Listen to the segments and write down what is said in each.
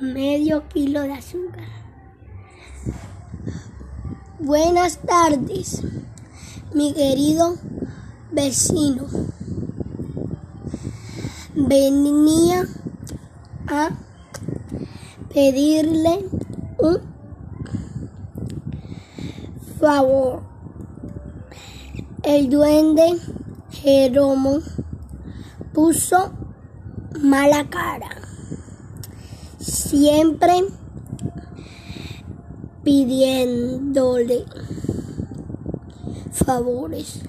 medio kilo de azúcar. Buenas tardes, mi querido vecino. Venía a pedirle un favor. El duende Jeromo puso mala cara. Siempre pidiéndole favores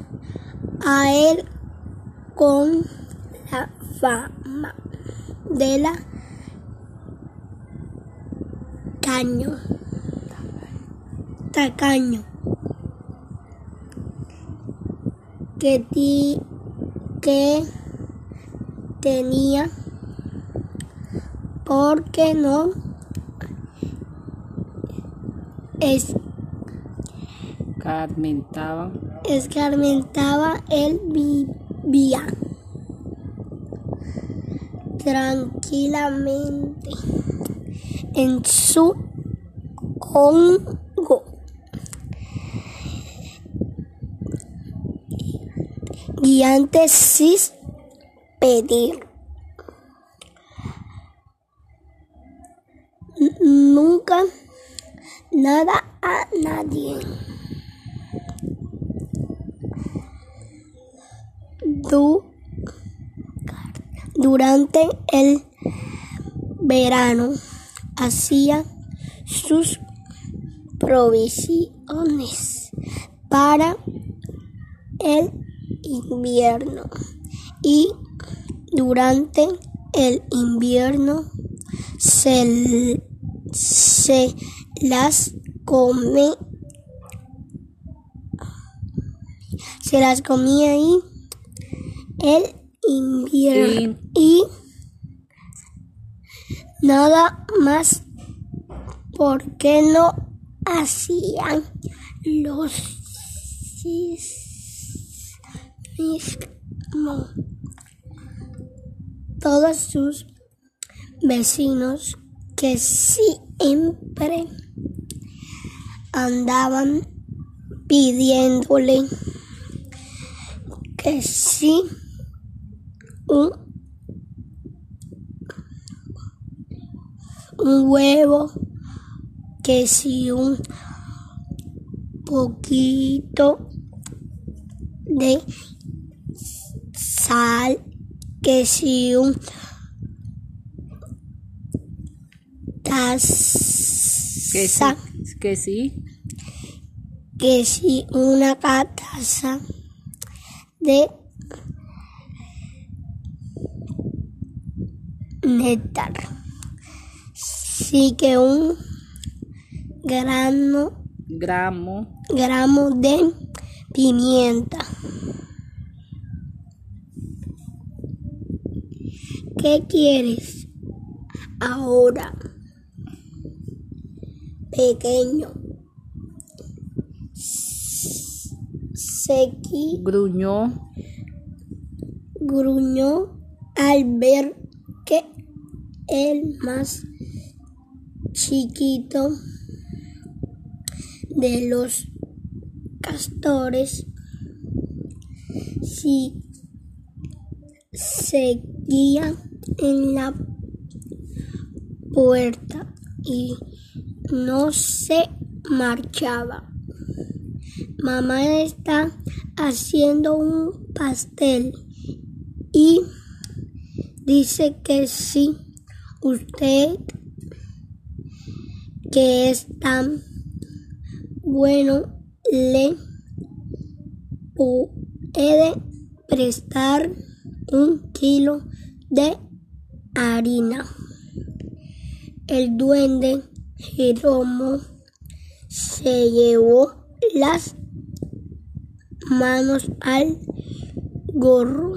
a él con la fama de la caño tacaño que, ti, que tenía porque no es Carmentaba. escarmentaba él vivía tranquilamente en su Congo. Y antes sin pedir. Nunca nada a nadie. Du- durante el verano hacía sus provisiones para el invierno y durante el invierno se, se las come se las comía ahí el invierno. Y nada más porque no hacían los mismo todos sus vecinos que siempre andaban pidiéndole que sí un, un huevo que si un poquito de sal, que si un Que sí, que sí. que si una taza de néctar, sí que un grano Gramo. gramo de pimienta. ¿Qué quieres ahora, pequeño? Sequi Gruñó. gruñó al ver que el más chiquito de los castores si seguía en la puerta y no se marchaba. Mamá está haciendo un pastel y dice que si usted que es tan bueno le puede prestar un kilo de harina. El duende Jeromo se llevó las manos al gorro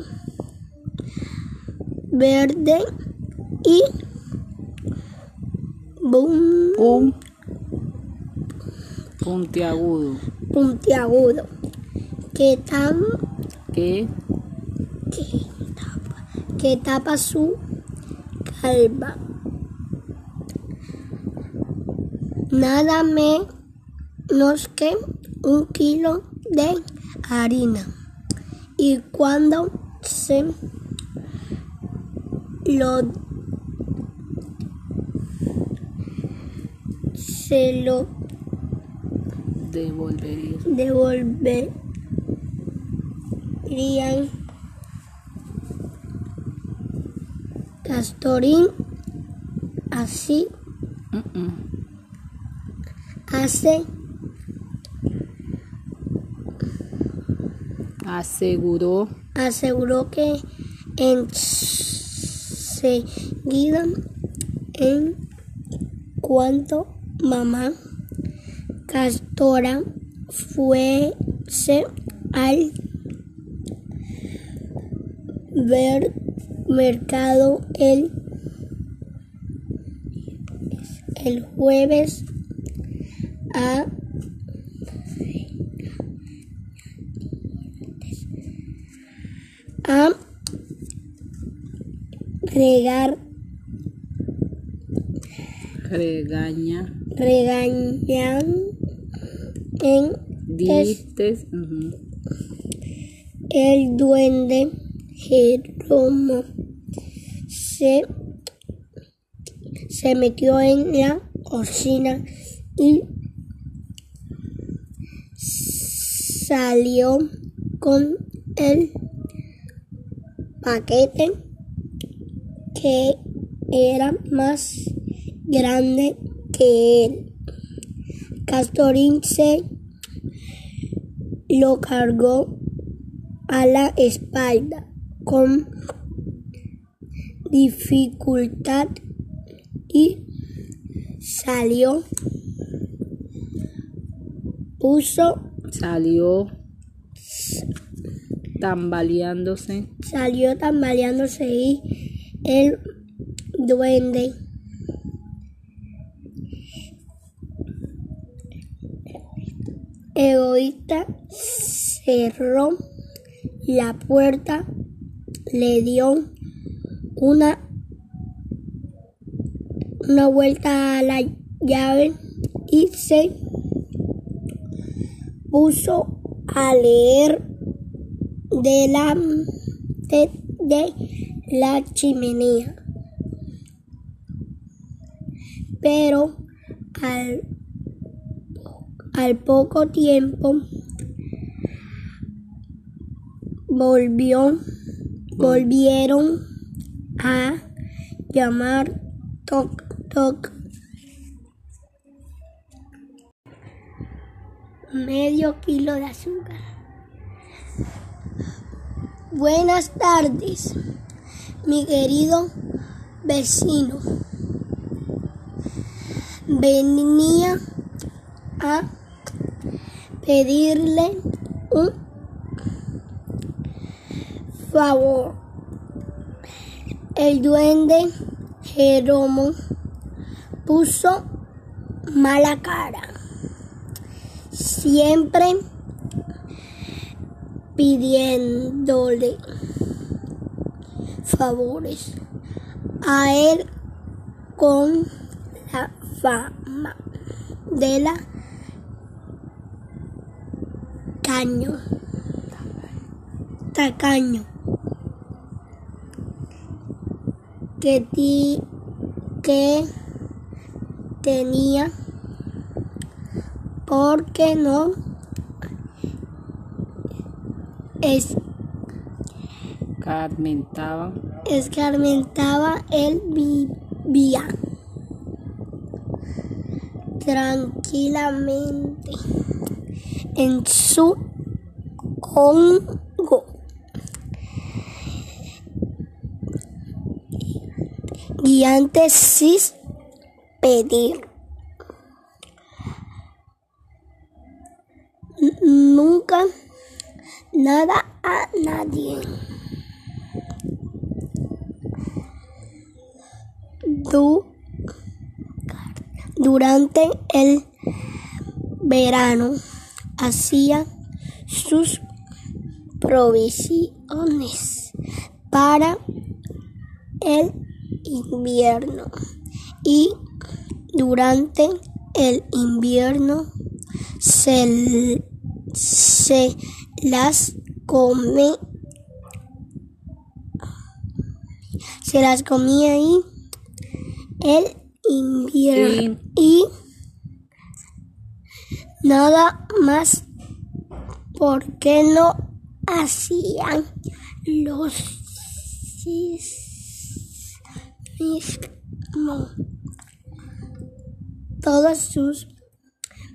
verde y boom, Pum. Puntiagudo. puntiagudo que tan Que que tapa su calva nada menos que un kilo de harina. Y cuando se lo se lo Devolvería. devolverían Castorín así. Hace Aseguró. aseguró que enseguida en cuanto mamá Castora fuese al ver mercado el el jueves a a regar Regaña. regañan en ujú. el duende Jeromo se, se metió en la cocina y salió con el paquete que era más grande que él. Castorín se lo cargó a la espalda con dificultad y salió. Puso, Salió tambaleándose. salió tambaleándose y el duende egoísta cerró la puerta, le dio una, una vuelta a la llave y se puso a leer de la, de, de la chimenea. Pero al al poco tiempo volvió, volvieron a llamar toc toc. Medio kilo de azúcar. Buenas tardes, mi querido vecino. Venía a pedirle un favor. El duende Jeromo puso mala cara. Siempre pidiéndole favores a él con la fama de la tacaño. Tacaño. Que, ti, que tenía porque no es, Carmentaba. escarmentaba él vivía tranquilamente en su Congo. Y antes sin pedir. Nada a nadie. Du- durante el verano hacía sus provisiones para el invierno y durante el invierno se, se las come se las comía ahí el invierno. Y nada más porque no hacían los mismos todos sus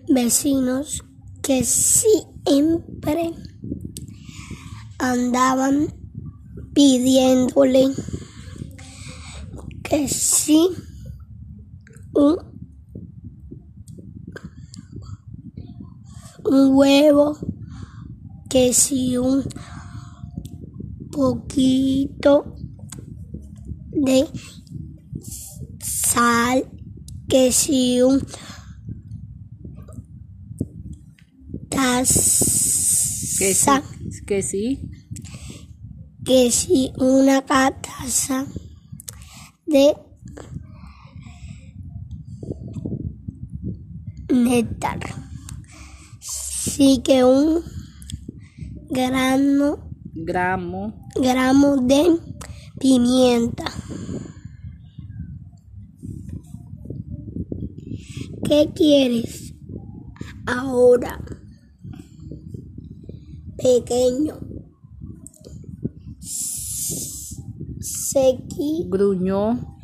vecinos que siempre andaban pidiéndole que sí un, un huevo, que si un poquito de sal, que si un sí, taza, que sí, que si una taza de néctar, sí que un grano, gramo, gramo de pimienta. ¿Qué quieres ahora, pequeño? Sequi gruñó,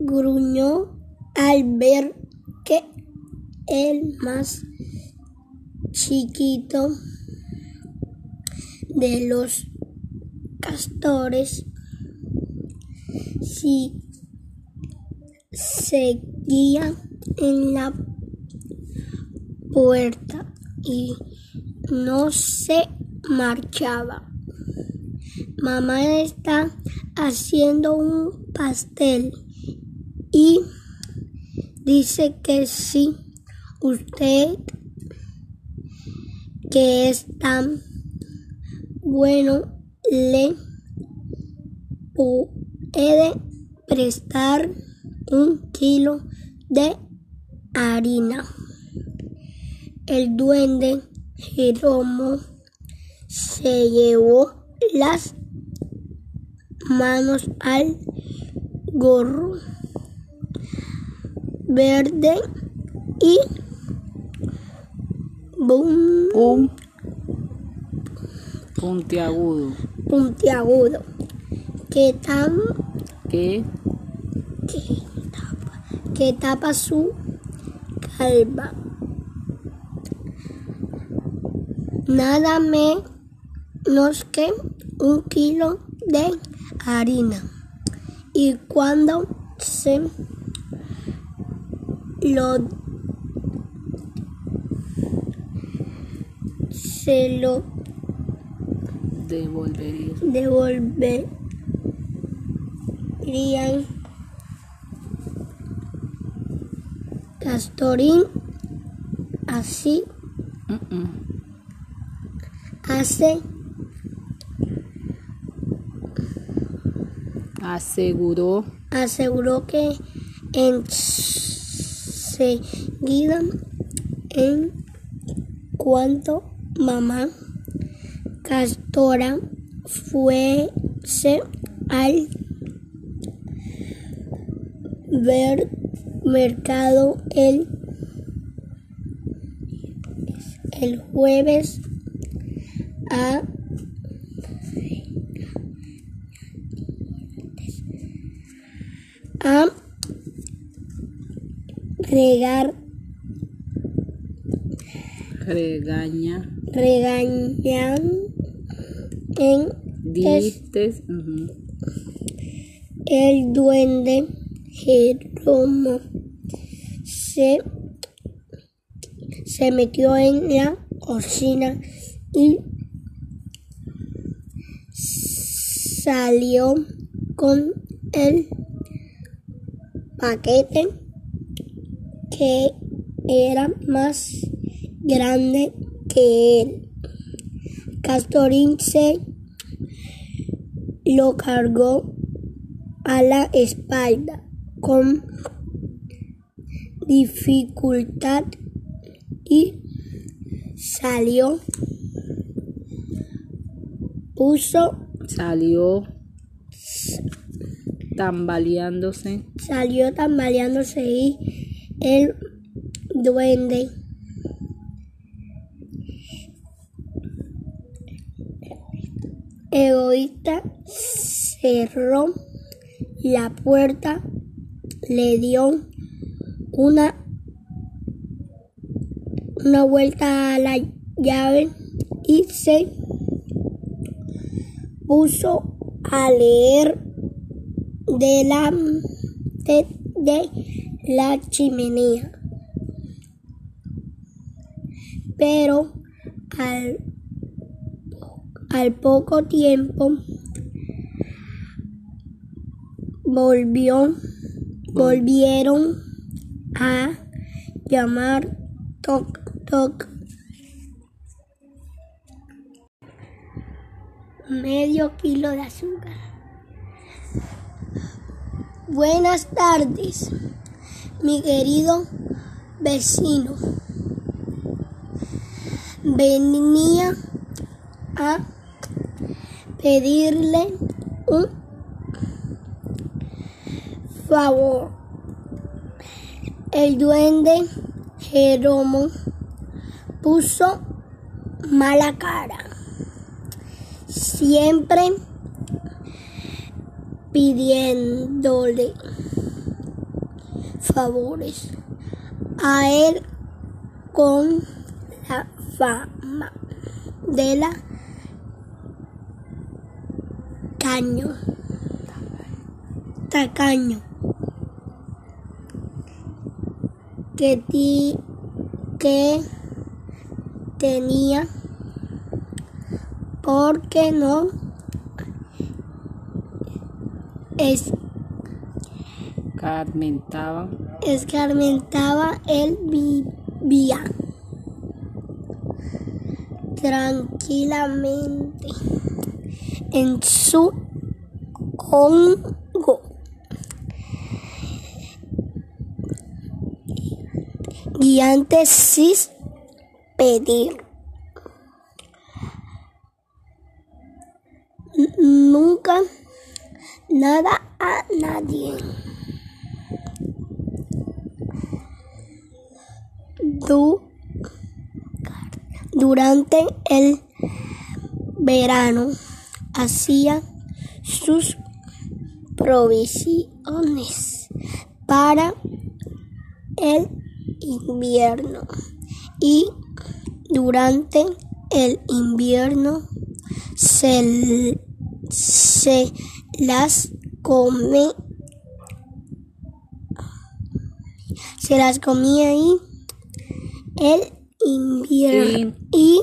gruñó al ver que el más chiquito de los castores si seguía en la puerta y no se marchaba. Mamá está haciendo un pastel y dice que si usted que es tan bueno le puede prestar un kilo de harina. El duende Jeromo se llevó las manos al gorro verde y boom, puntiagudo, puntiagudo. Que tan que que tapa, que tapa su calva. Nada menos que un kilo de harina. Y cuando se lo se lo devolvería. devolverían Castorín así. Hace Aseguró. aseguró que enseguida en cuanto mamá Castora fuese al ver mercado el el jueves a a regar. Regaña, regañan en diste, ujú, el duende Jeromo se, se metió en la cocina y salió con el paquete que era más grande que él. Castorín se lo cargó a la espalda con dificultad y salió, puso, Salió tambaleándose. salió tambaleándose y el duende egoísta cerró la puerta, le dio una, una vuelta a la llave y se puso a leer de la, de, de la chimenea. Pero al, al poco tiempo volvió, volvieron a llamar toc toc. Medio kilo de azúcar. Buenas tardes, mi querido vecino. Venía a pedirle un favor. El duende Jeromo puso mala cara. Siempre pidiéndole favores a él con la fama de la caño tacaño que, ti, que tenía porque no es, Carmentaba. escarmentaba él vivía tranquilamente en su Congo. Y antes sin pedir. Nunca nada a nadie. Du- durante el verano hacía sus provisiones para el invierno y durante el invierno se, se las come se las comía ahí el invierno. Y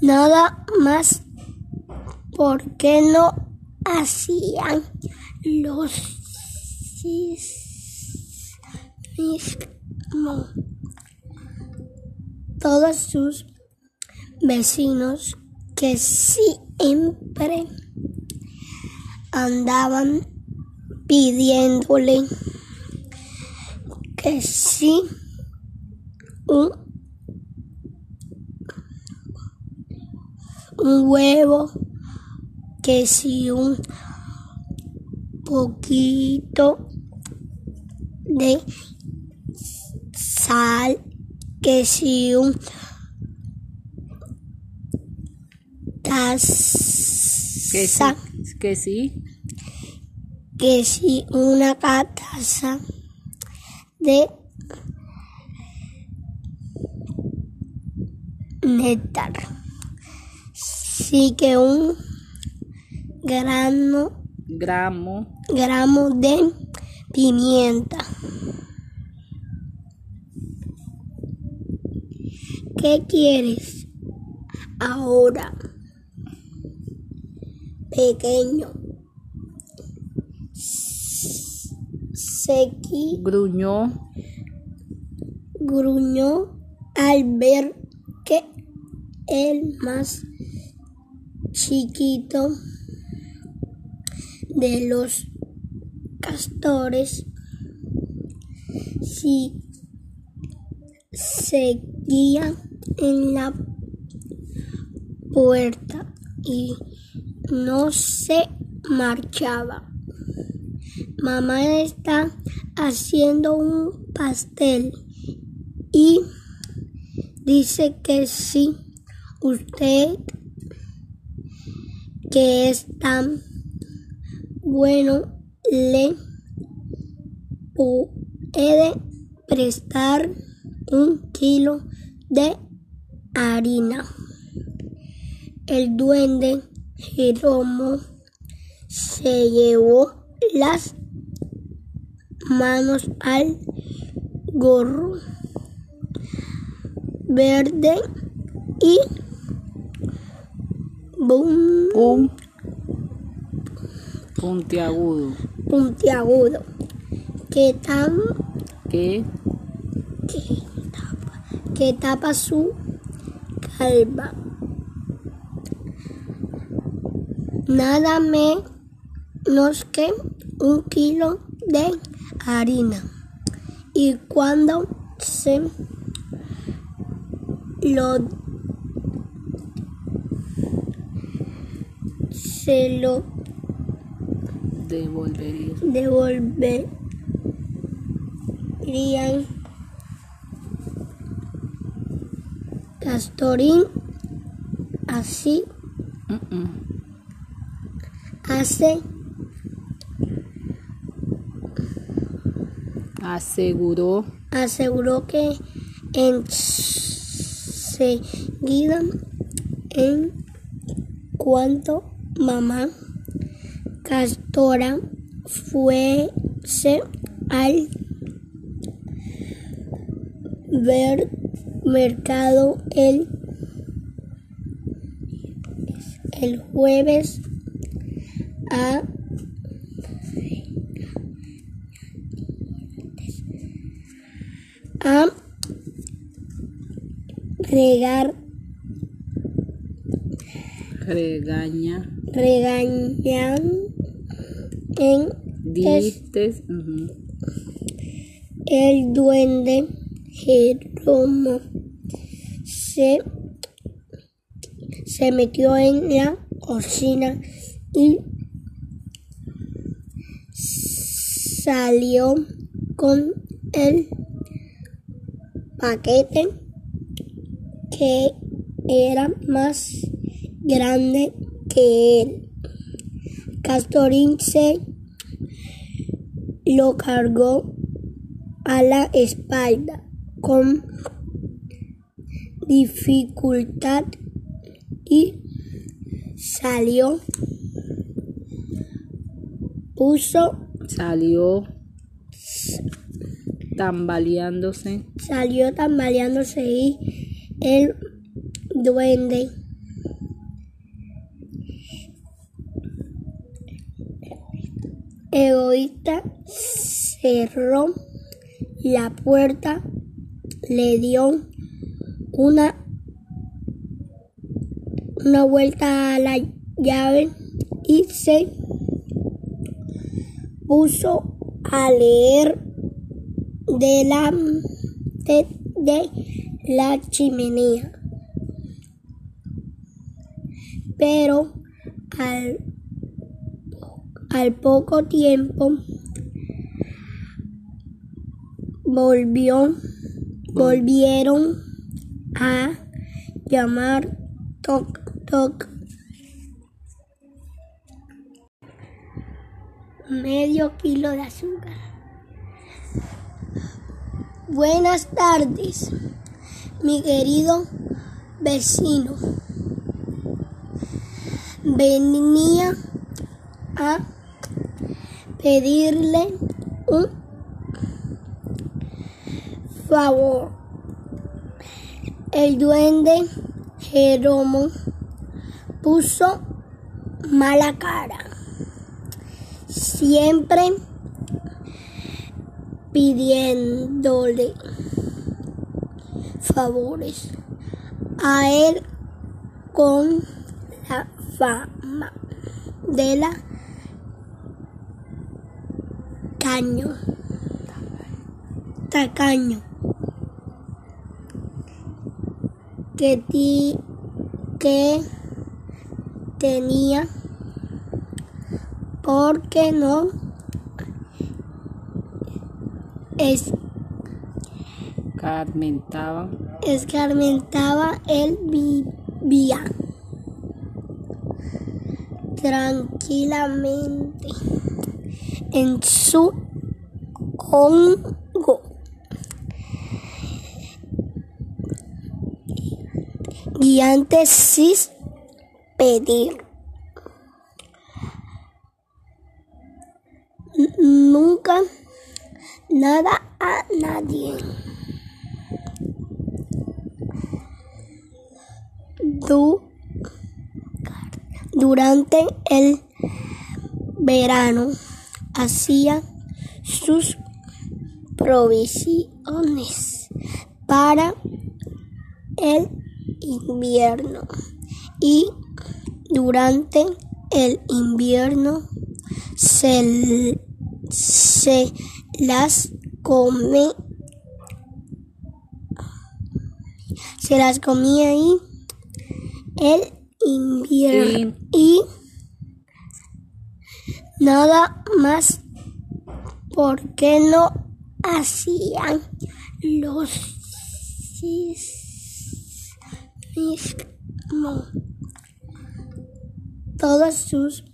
nada más porque no hacían los mismos. Todos sus vecinos que siempre andaban pidiéndole que sí un, un huevo que si un poquito de sal, que si un Que sí. Que sí. que si una taza de néctar, sí que un grano Gramo. gramo de pimienta. ¿Qué quieres ahora? Pequeño. Sequi Gruñó. gruñó al ver que el más chiquito de los castores si seguía en la puerta y no se marchaba. Mamá está haciendo un pastel y dice que si usted que es tan bueno le puede prestar un kilo de harina. El duende Jeromo se llevó las manos al gorro verde y boom, Un puntiagudo. puntiagudo que tan Que que tapa, que tapa su calva. Nada menos que un kilo de harina. Y cuando se lo se lo devolvería. devolverían Castorín así. Hace Aseguró. aseguró que enseguida en cuanto mamá Castora fuese al ver mercado el el jueves a a regar regaña. regañan en es- Diste. ujú. el duende Jeromo se, se metió en la cocina y salió con el paquete que era más grande que él. Castorín se lo cargó a la espalda con dificultad y salió. Puso, Salió tambaleándose. salió tambaleándose y el duende egoísta cerró la puerta, le dio una, una vuelta a la llave y se puso a leer delante de la chimenea. Pero al al poco tiempo volvieron a llamar toc toc. Medio kilo de azúcar. Buenas tardes, mi querido vecino. Venía a pedirle un favor. El duende Jeromo puso mala cara. Siempre pidiéndole favores a él con la fama de la caño tacaño que, ti- que tenía porque no es, Carmentaba. escarmentaba él vivía tranquilamente en su Congo. Y antes sin pedir. Nunca nada a nadie. Du- durante el verano hacía sus provisiones para el invierno y durante el invierno se, se las come se las comía ahí el invierno. Y nada más porque no hacían los mismo todos sus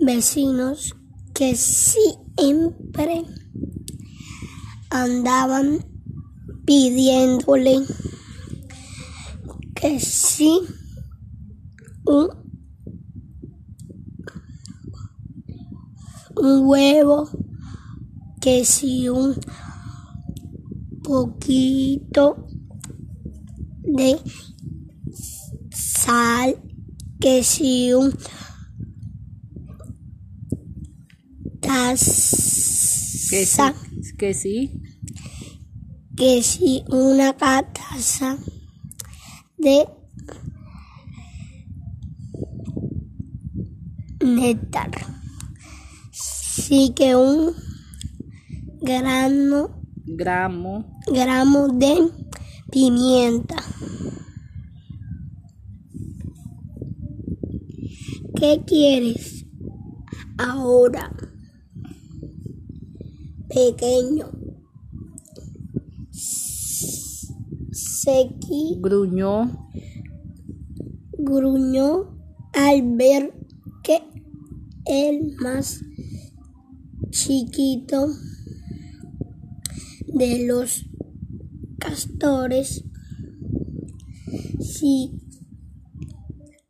vecinos que siempre andaban pidiéndole que sí un, un huevo que si un poquito de sal que si un Que sí. Que sí. que si una taza de néctar sí que un grano Gramo. gramo de pimienta. ¿Qué quieres ahora, pequeño? Sequi Gruñó. gruñó al ver que el más chiquito de los castores si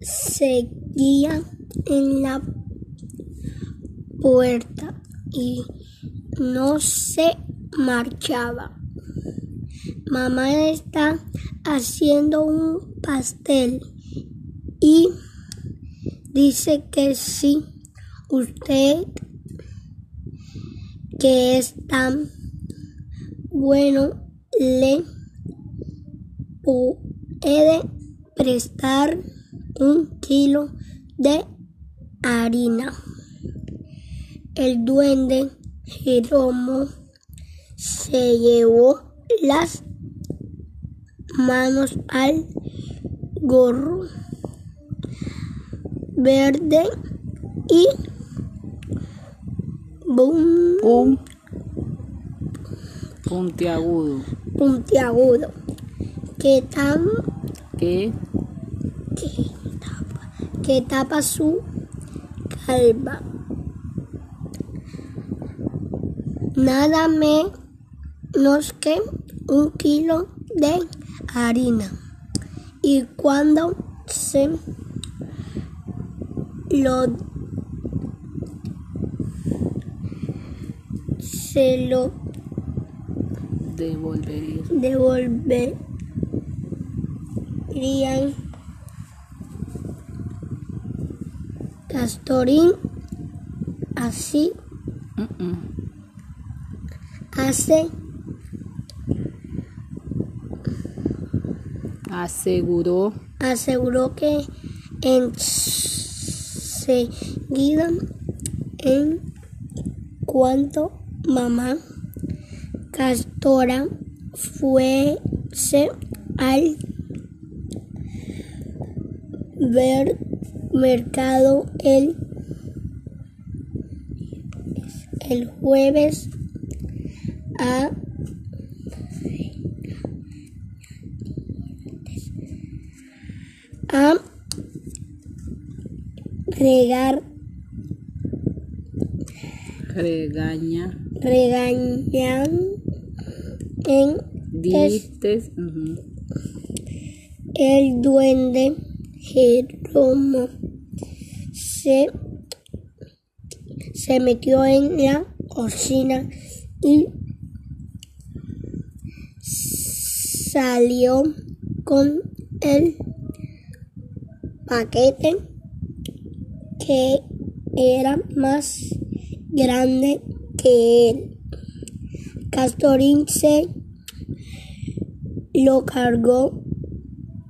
seguía en la puerta y no se marchaba. Mamá está haciendo un pastel y dice que si usted que es tan bueno le puede prestar un kilo de harina. El duende Jeromo se llevó las manos al gorro verde y boom, Un. Puntiagudo. puntiagudo que tan Que que tapa, que tapa su calva. Nada menos que un kilo de harina. Y cuando se lo se lo devolvería. devolverían Castorín así. Hace Aseguró. aseguró que enseguida en cuanto mamá Castora fuese al ver mercado el, el jueves a a regar Regaña. regañan en Diste. ujú. el duende Jeromo se, se metió en la cocina y salió con el paquete que era más grande que él. Castorín se lo cargó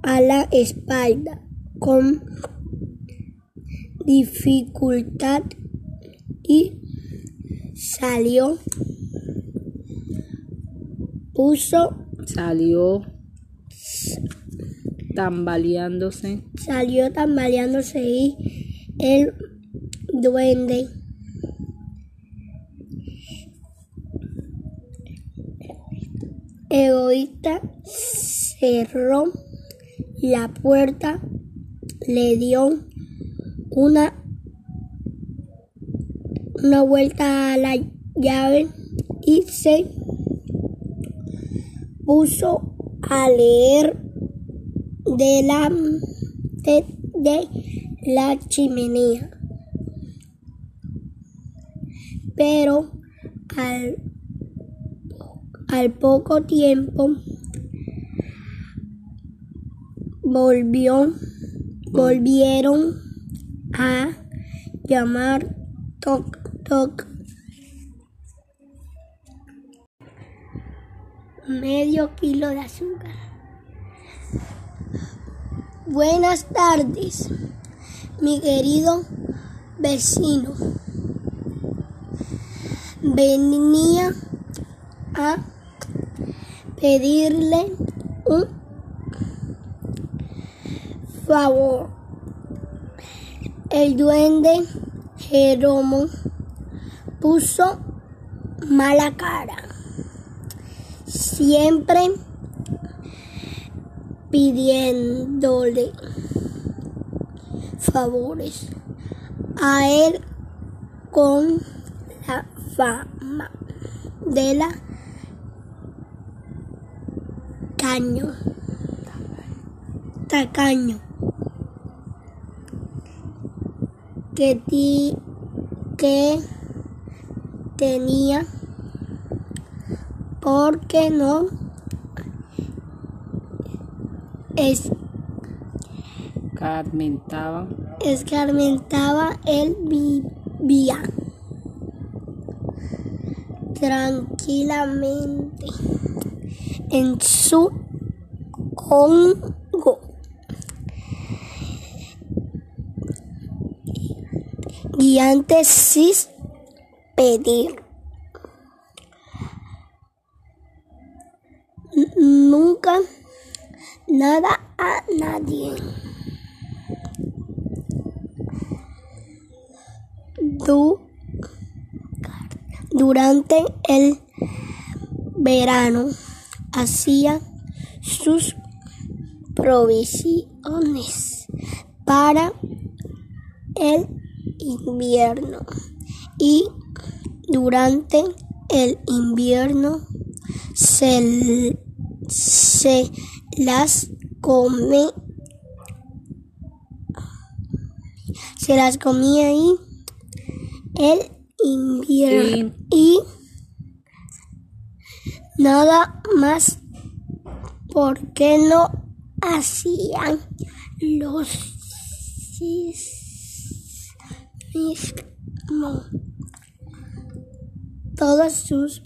a la espalda con dificultad y salió. Puso, Salió tambaleándose. salió tambaleándose y el duende egoísta cerró la puerta, le dio una, una vuelta a la llave y se puso a leer de la, de, de la chimenea. Pero al al poco tiempo volvió, volvieron a llamar toc toc. Medio kilo de azúcar. Buenas tardes, mi querido vecino. Venía a pedirle un favor. El duende Jeromo puso mala cara. Siempre pidiéndole favores a él con la fama de la tacaño. Tacaño. Que, ti, que tenía porque no es, Carmentaba. escarmentaba el vivía tranquilamente en su Congo. Guiante sin pedir. Nunca nada a nadie. Du- durante el verano hacía sus provisiones para el invierno y durante el invierno se, se las come se las comía ahí el invierno. Y nada más porque no hacían los mismos todos sus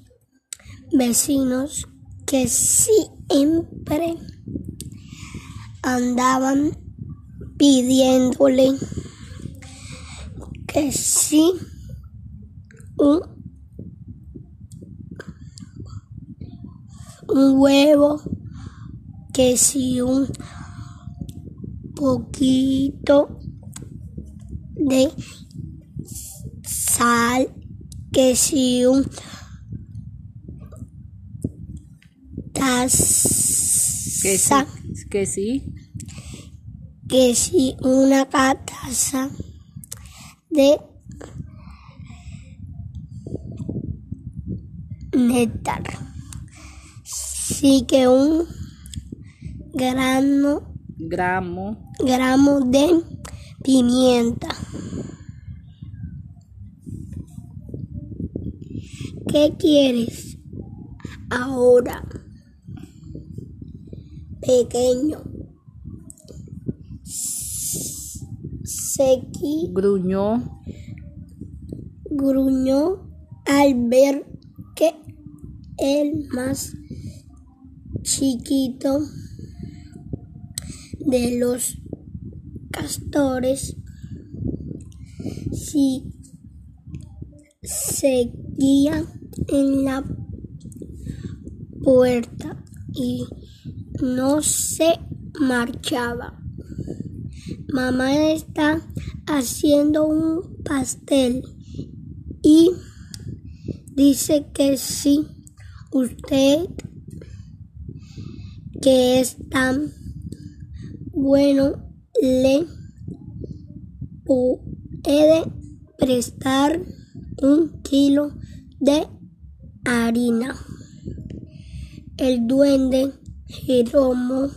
vecinos que siempre andaban pidiéndole que sí un un huevo, que si un poquito de sal, que si un Que sí. Taza, Que sí. que si una taza de néctar, sí que un grano Gramo. gramo de pimienta. ¿Qué quieres ahora? Pequeño. Sequi Gruñó. gruñó al ver que el más chiquito de los castores si seguía en la puerta y no se marchaba. Mamá está haciendo un pastel y dice que si usted que es tan bueno le puede prestar un kilo de harina. El duende Jeromo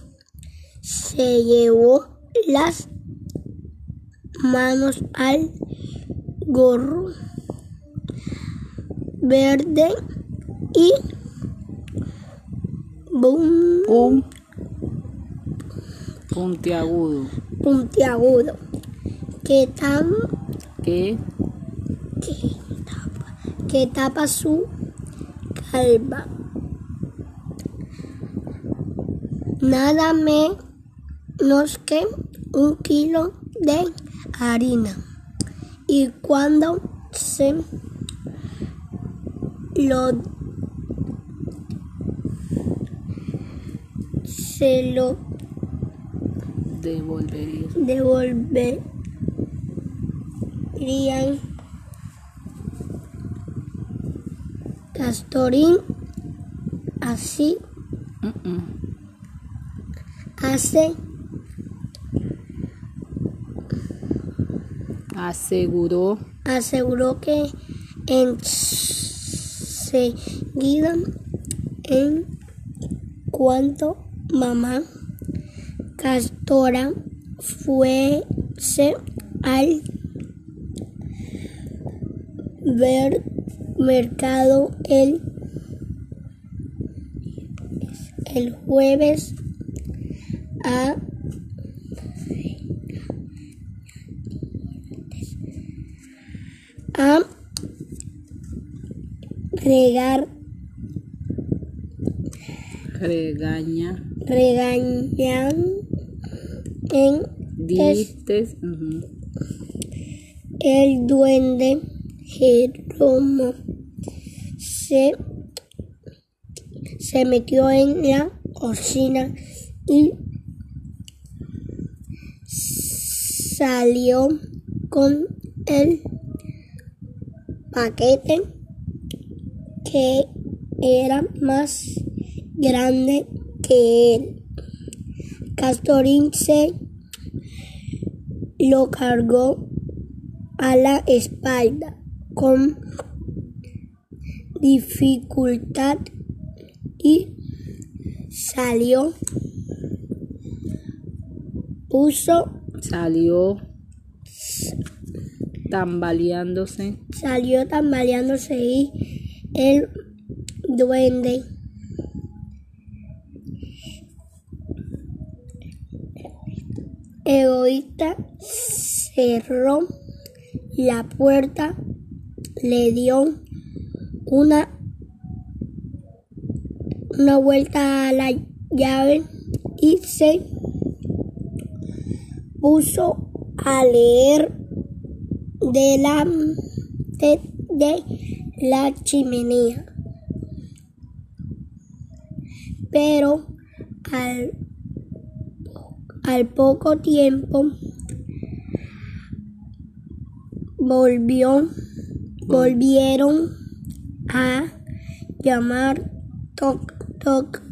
se llevó las manos al gorro verde y boom, Un. Puntiagudo. puntiagudo que tan Que. que tapa su calva. Nada menos que un kilo de harina. Y cuando se lo se lo Devolvería. devolverían Castorín así. Hace Aseguró. aseguró que enseguida en cuanto mamá Castora fuese al ver mercado el el jueves a a regar Regaña. regañan en Diste. ujú. el duende Jeromo se, se metió en la cocina y salió con el paquete que era más grande que él. Castorín se lo cargó a la espalda con dificultad y salió. Puso, Salió. Tambaleándose. salió tambaleándose y el duende egoísta cerró la puerta, le dio una, una vuelta a la llave y se puso a leer de la, de, de la chimenea. pero al, al poco tiempo volvió, volvieron a llamar toc toc